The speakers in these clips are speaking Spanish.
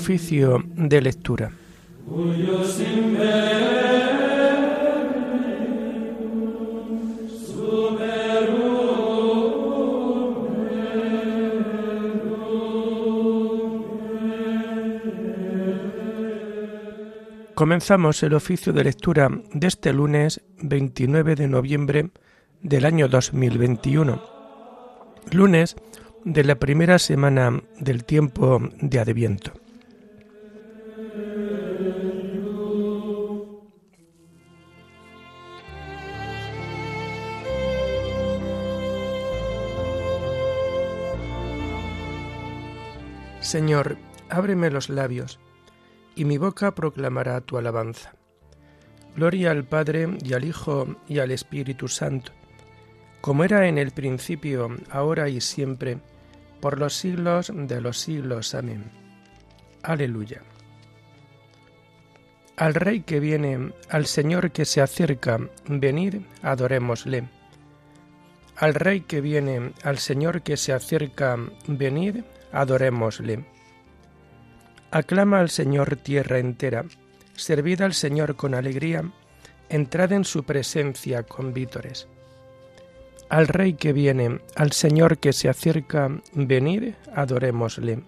Oficio de lectura. Comenzamos el oficio de lectura de este lunes 29 de noviembre del año 2021, lunes de la primera semana del tiempo de Adviento. Señor, ábreme los labios, y mi boca proclamará tu alabanza. Gloria al Padre y al Hijo y al Espíritu Santo, como era en el principio, ahora y siempre, por los siglos de los siglos. Amén. Aleluya. Al Rey que viene, al Señor que se acerca, venid, adorémosle. Al Rey que viene, al Señor que se acerca, venid, adorémosle. Aclama al Señor tierra entera, servid al Señor con alegría, entrad en su presencia con vítores. Al Rey que viene, al Señor que se acerca, venid, adorémosle.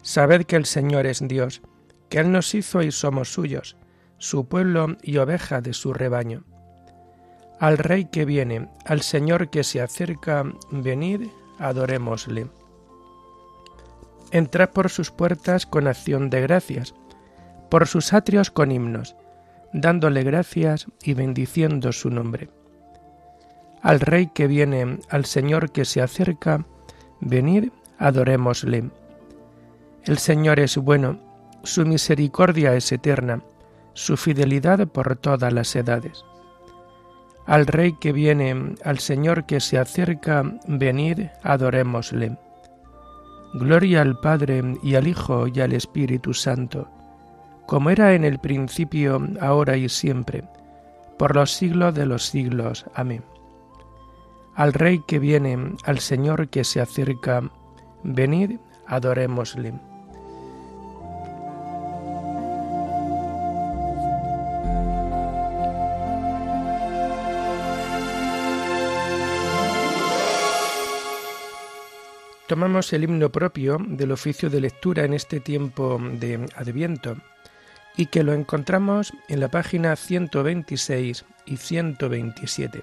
Sabed que el Señor es Dios, que Él nos hizo y somos suyos, su pueblo y oveja de su rebaño. Al Rey que viene, al Señor que se acerca, venid, adorémosle. Entrad por sus puertas con acción de gracias, por sus atrios con himnos, dándole gracias y bendiciendo su nombre. Al Rey que viene, al Señor que se acerca, venid, adorémosle. El Señor es bueno, su misericordia es eterna, su fidelidad por todas las edades. Al Rey que viene, al Señor que se acerca, venid, adorémosle. Gloria al Padre y al Hijo y al Espíritu Santo, como era en el principio, ahora y siempre, por los siglos de los siglos. Amén. Al Rey que viene, al Señor que se acerca, venid, adorémosle. Tomamos el himno propio del oficio de lectura en este tiempo de Adviento y que lo encontramos en la página 126 y 127.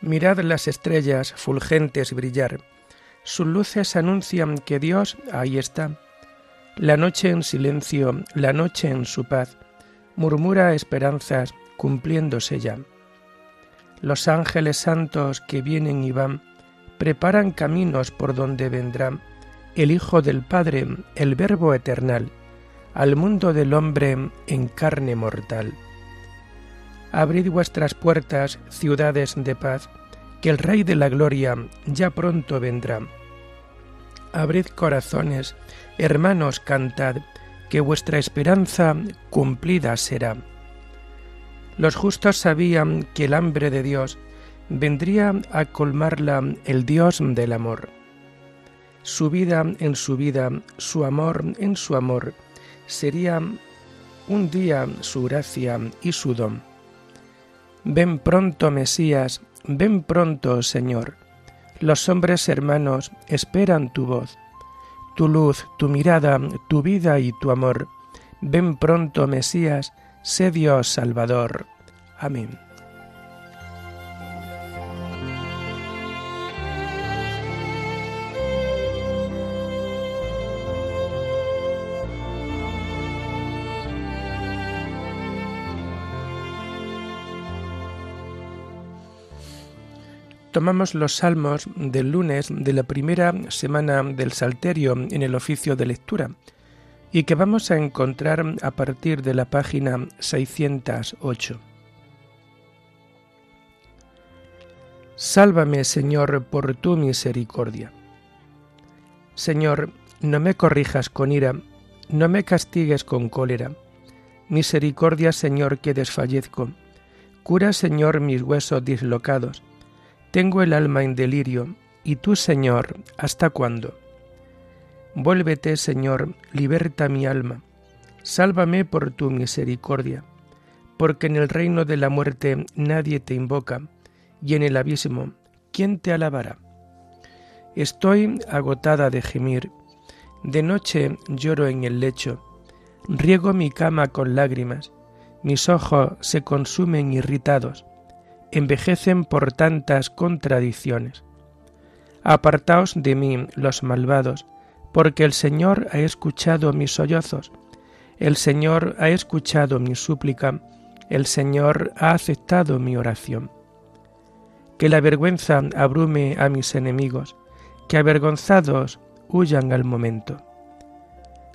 Mirad las estrellas fulgentes brillar, sus luces anuncian que Dios ahí está. La noche en silencio, la noche en su paz, murmura esperanzas cumpliéndose ya. Los ángeles santos que vienen y van, preparan caminos por donde vendrá el Hijo del Padre, el Verbo eternal, al mundo del hombre en carne mortal. Abrid vuestras puertas, ciudades de paz, que el Rey de la Gloria ya pronto vendrá. Abrid corazones, hermanos, cantad, que vuestra esperanza cumplida será. Los justos sabían que el hambre de Dios vendría a colmarla el Dios del amor. Su vida en su vida, su amor en su amor, sería un día su gracia y su don. Ven pronto, Mesías, ven pronto, Señor. Los hombres hermanos esperan tu voz, tu luz, tu mirada, tu vida y tu amor. Ven pronto, Mesías, sé Dios Salvador. Amén. Tomamos los salmos del lunes de la primera semana del Salterio en el oficio de lectura y que vamos a encontrar a partir de la página 608. Sálvame, Señor, por tu misericordia. Señor, no me corrijas con ira, no me castigues con cólera. Misericordia, Señor, que desfallezco. Cura, Señor, mis huesos dislocados tengo el alma en delirio, y tú, Señor, ¿hasta cuándo? Vuélvete, Señor, liberta mi alma. Sálvame por tu misericordia, porque en el reino de la muerte nadie te invoca, y en el abismo, ¿quién te alabará? Estoy agotada de gemir, de noche lloro en el lecho, riego mi cama con lágrimas, mis ojos se consumen irritados, envejecen por tantas contradicciones. Apartaos de mí los malvados, porque el Señor ha escuchado mis sollozos, el Señor ha escuchado mi súplica, el Señor ha aceptado mi oración. Que la vergüenza abrume a mis enemigos, que avergonzados huyan al momento.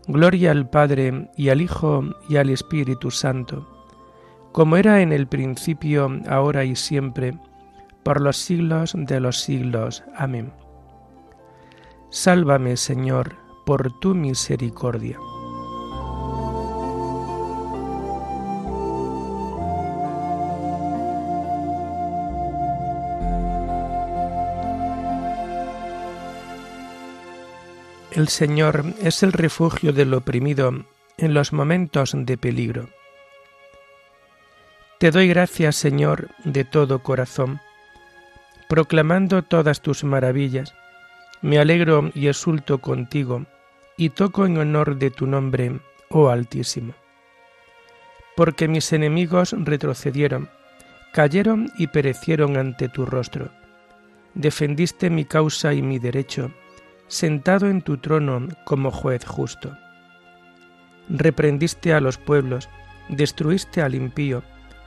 Gloria al Padre y al Hijo y al Espíritu Santo, como era en el principio, ahora y siempre, por los siglos de los siglos. Amén. Sálvame, Señor, por tu misericordia. El Señor es el refugio del oprimido en los momentos de peligro. Te doy gracias, Señor, de todo corazón, proclamando todas tus maravillas me alegro y exulto contigo, y toco en honor de tu nombre, oh Altísimo. Porque mis enemigos retrocedieron, cayeron y perecieron ante tu rostro. Defendiste mi causa y mi derecho, sentado en tu trono como juez justo. Reprendiste a los pueblos, destruiste al impío,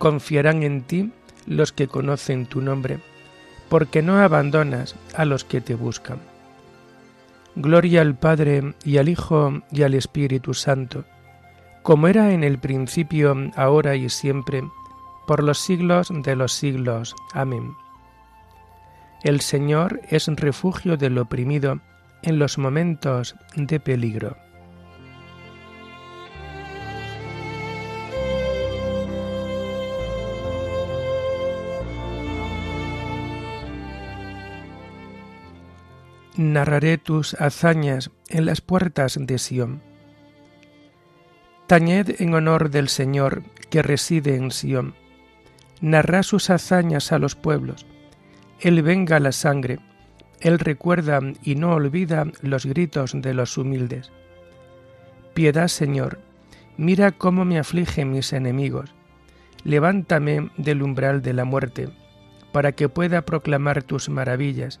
Confiarán en ti los que conocen tu nombre, porque no abandonas a los que te buscan. Gloria al Padre y al Hijo y al Espíritu Santo, como era en el principio, ahora y siempre, por los siglos de los siglos. Amén. El Señor es refugio del oprimido en los momentos de peligro. Narraré tus hazañas en las puertas de Sión. Tañed en honor del Señor que reside en Sión. Narra sus hazañas a los pueblos. Él venga la sangre. Él recuerda y no olvida los gritos de los humildes. Piedad, Señor, mira cómo me afligen mis enemigos. Levántame del umbral de la muerte, para que pueda proclamar tus maravillas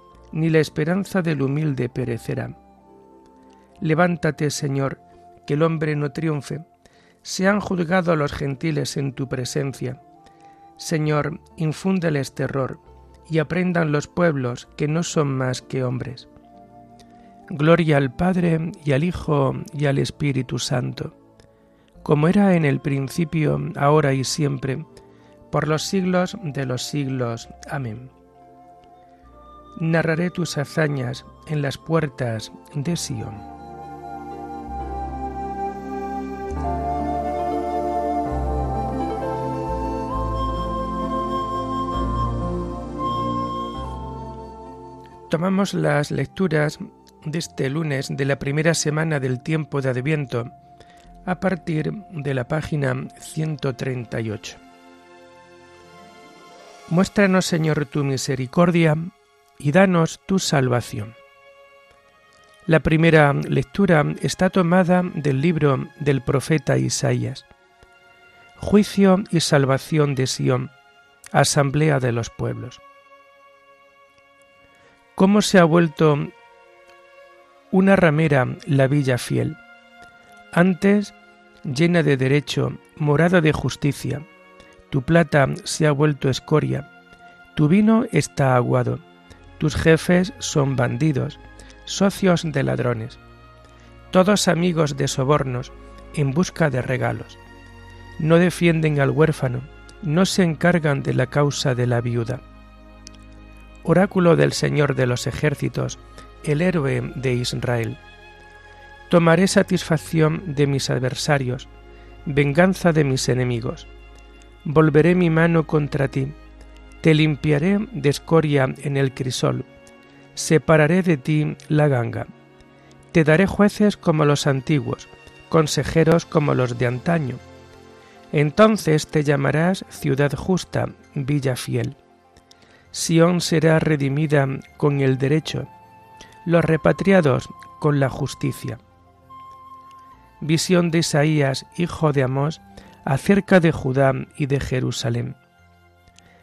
ni la esperanza del humilde perecerá. Levántate, Señor, que el hombre no triunfe. Sean juzgados los gentiles en tu presencia. Señor, infúndeles terror, y aprendan los pueblos que no son más que hombres. Gloria al Padre y al Hijo y al Espíritu Santo, como era en el principio, ahora y siempre, por los siglos de los siglos. Amén. Narraré tus hazañas en las puertas de Sión. Tomamos las lecturas de este lunes de la primera semana del tiempo de Adviento a partir de la página 138. Muéstranos, Señor, tu misericordia y danos tu salvación. La primera lectura está tomada del libro del profeta Isaías. Juicio y salvación de Sión, asamblea de los pueblos. ¿Cómo se ha vuelto una ramera la villa fiel? Antes llena de derecho, morada de justicia, tu plata se ha vuelto escoria, tu vino está aguado, tus jefes son bandidos, socios de ladrones, todos amigos de sobornos en busca de regalos. No defienden al huérfano, no se encargan de la causa de la viuda. Oráculo del Señor de los ejércitos, el héroe de Israel. Tomaré satisfacción de mis adversarios, venganza de mis enemigos. Volveré mi mano contra ti, te limpiaré de escoria en el crisol, separaré de ti la ganga. Te daré jueces como los antiguos, consejeros como los de antaño. Entonces te llamarás ciudad justa, villa fiel. Sión será redimida con el derecho, los repatriados con la justicia. Visión de Isaías, hijo de Amós, acerca de Judá y de Jerusalén.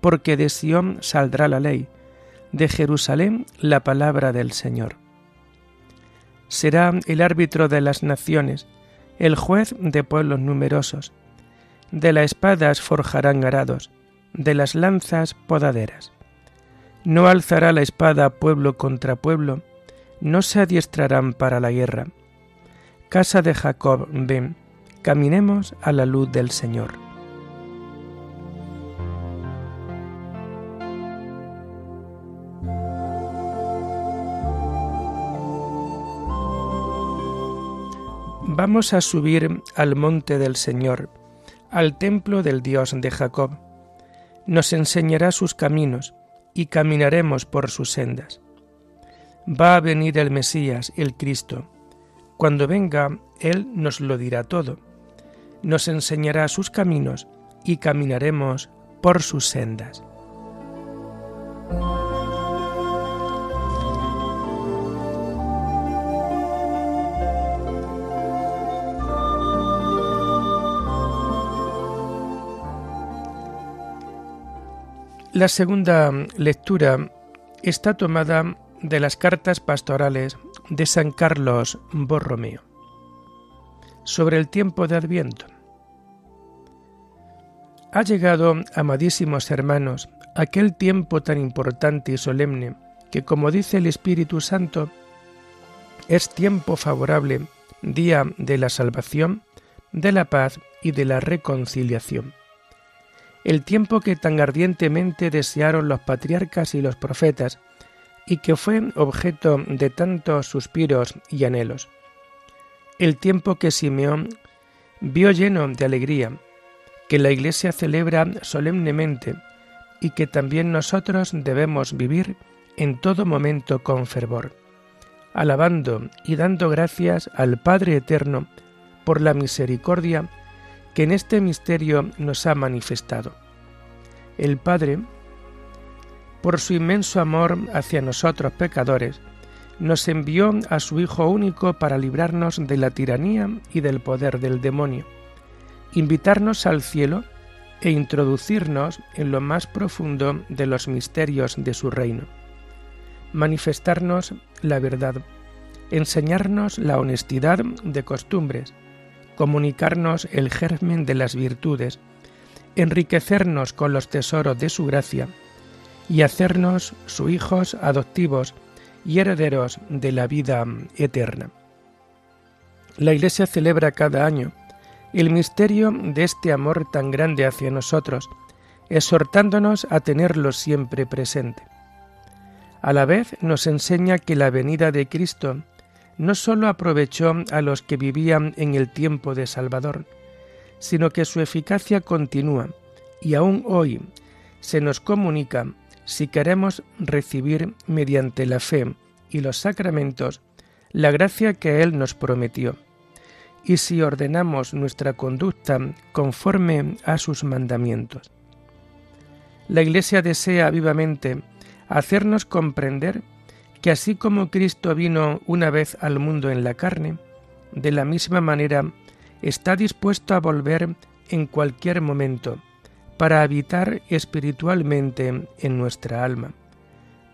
porque de Sión saldrá la ley, de Jerusalén la palabra del Señor. Será el árbitro de las naciones, el juez de pueblos numerosos. De las espadas forjarán arados, de las lanzas podaderas. No alzará la espada pueblo contra pueblo, no se adiestrarán para la guerra. Casa de Jacob, ven, caminemos a la luz del Señor. Vamos a subir al monte del Señor, al templo del Dios de Jacob. Nos enseñará sus caminos y caminaremos por sus sendas. Va a venir el Mesías, el Cristo. Cuando venga, Él nos lo dirá todo. Nos enseñará sus caminos y caminaremos por sus sendas. La segunda lectura está tomada de las cartas pastorales de San Carlos Borromeo sobre el tiempo de Adviento. Ha llegado, amadísimos hermanos, aquel tiempo tan importante y solemne que, como dice el Espíritu Santo, es tiempo favorable, día de la salvación, de la paz y de la reconciliación el tiempo que tan ardientemente desearon los patriarcas y los profetas, y que fue objeto de tantos suspiros y anhelos. El tiempo que Simeón vio lleno de alegría, que la Iglesia celebra solemnemente y que también nosotros debemos vivir en todo momento con fervor, alabando y dando gracias al Padre Eterno por la misericordia que en este misterio nos ha manifestado. El Padre, por su inmenso amor hacia nosotros pecadores, nos envió a su Hijo único para librarnos de la tiranía y del poder del demonio, invitarnos al cielo e introducirnos en lo más profundo de los misterios de su reino, manifestarnos la verdad, enseñarnos la honestidad de costumbres, comunicarnos el germen de las virtudes, enriquecernos con los tesoros de su gracia y hacernos sus hijos adoptivos y herederos de la vida eterna. La Iglesia celebra cada año el misterio de este amor tan grande hacia nosotros, exhortándonos a tenerlo siempre presente. A la vez nos enseña que la venida de Cristo no sólo aprovechó a los que vivían en el tiempo de Salvador, sino que su eficacia continúa y aún hoy se nos comunica si queremos recibir mediante la fe y los sacramentos la gracia que Él nos prometió, y si ordenamos nuestra conducta conforme a sus mandamientos. La Iglesia desea vivamente hacernos comprender que así como Cristo vino una vez al mundo en la carne, de la misma manera está dispuesto a volver en cualquier momento para habitar espiritualmente en nuestra alma,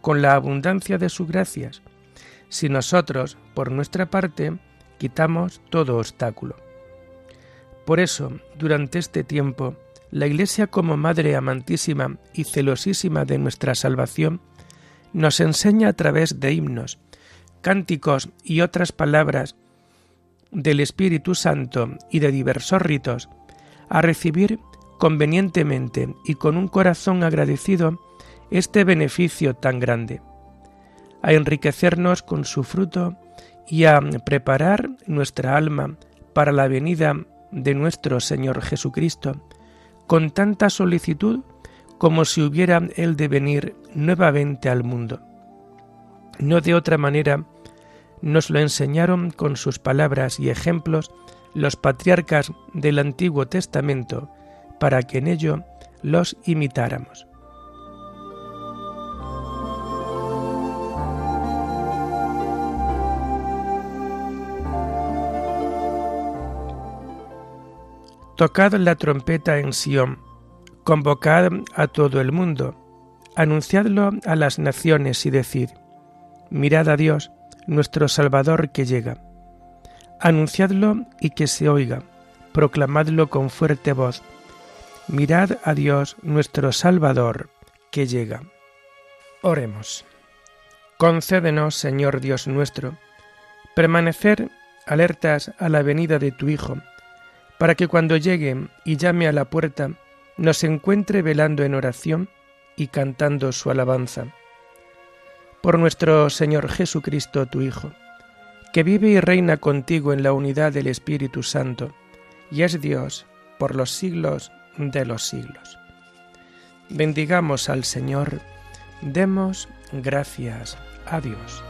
con la abundancia de sus gracias, si nosotros, por nuestra parte, quitamos todo obstáculo. Por eso, durante este tiempo, la Iglesia como Madre amantísima y celosísima de nuestra salvación, nos enseña a través de himnos, cánticos y otras palabras del Espíritu Santo y de diversos ritos, a recibir convenientemente y con un corazón agradecido este beneficio tan grande, a enriquecernos con su fruto y a preparar nuestra alma para la venida de nuestro Señor Jesucristo, con tanta solicitud como si hubiera Él de venir nuevamente al mundo. No de otra manera nos lo enseñaron con sus palabras y ejemplos los patriarcas del Antiguo Testamento, para que en ello los imitáramos. Tocad la trompeta en Sión, convocad a todo el mundo, anunciadlo a las naciones y decid, mirad a Dios, nuestro Salvador que llega. Anunciadlo y que se oiga, proclamadlo con fuerte voz. Mirad a Dios, nuestro Salvador, que llega. Oremos. Concédenos, Señor Dios nuestro, permanecer alertas a la venida de tu Hijo, para que cuando llegue y llame a la puerta, nos encuentre velando en oración y cantando su alabanza por nuestro Señor Jesucristo, tu Hijo, que vive y reina contigo en la unidad del Espíritu Santo, y es Dios por los siglos de los siglos. Bendigamos al Señor, demos gracias a Dios.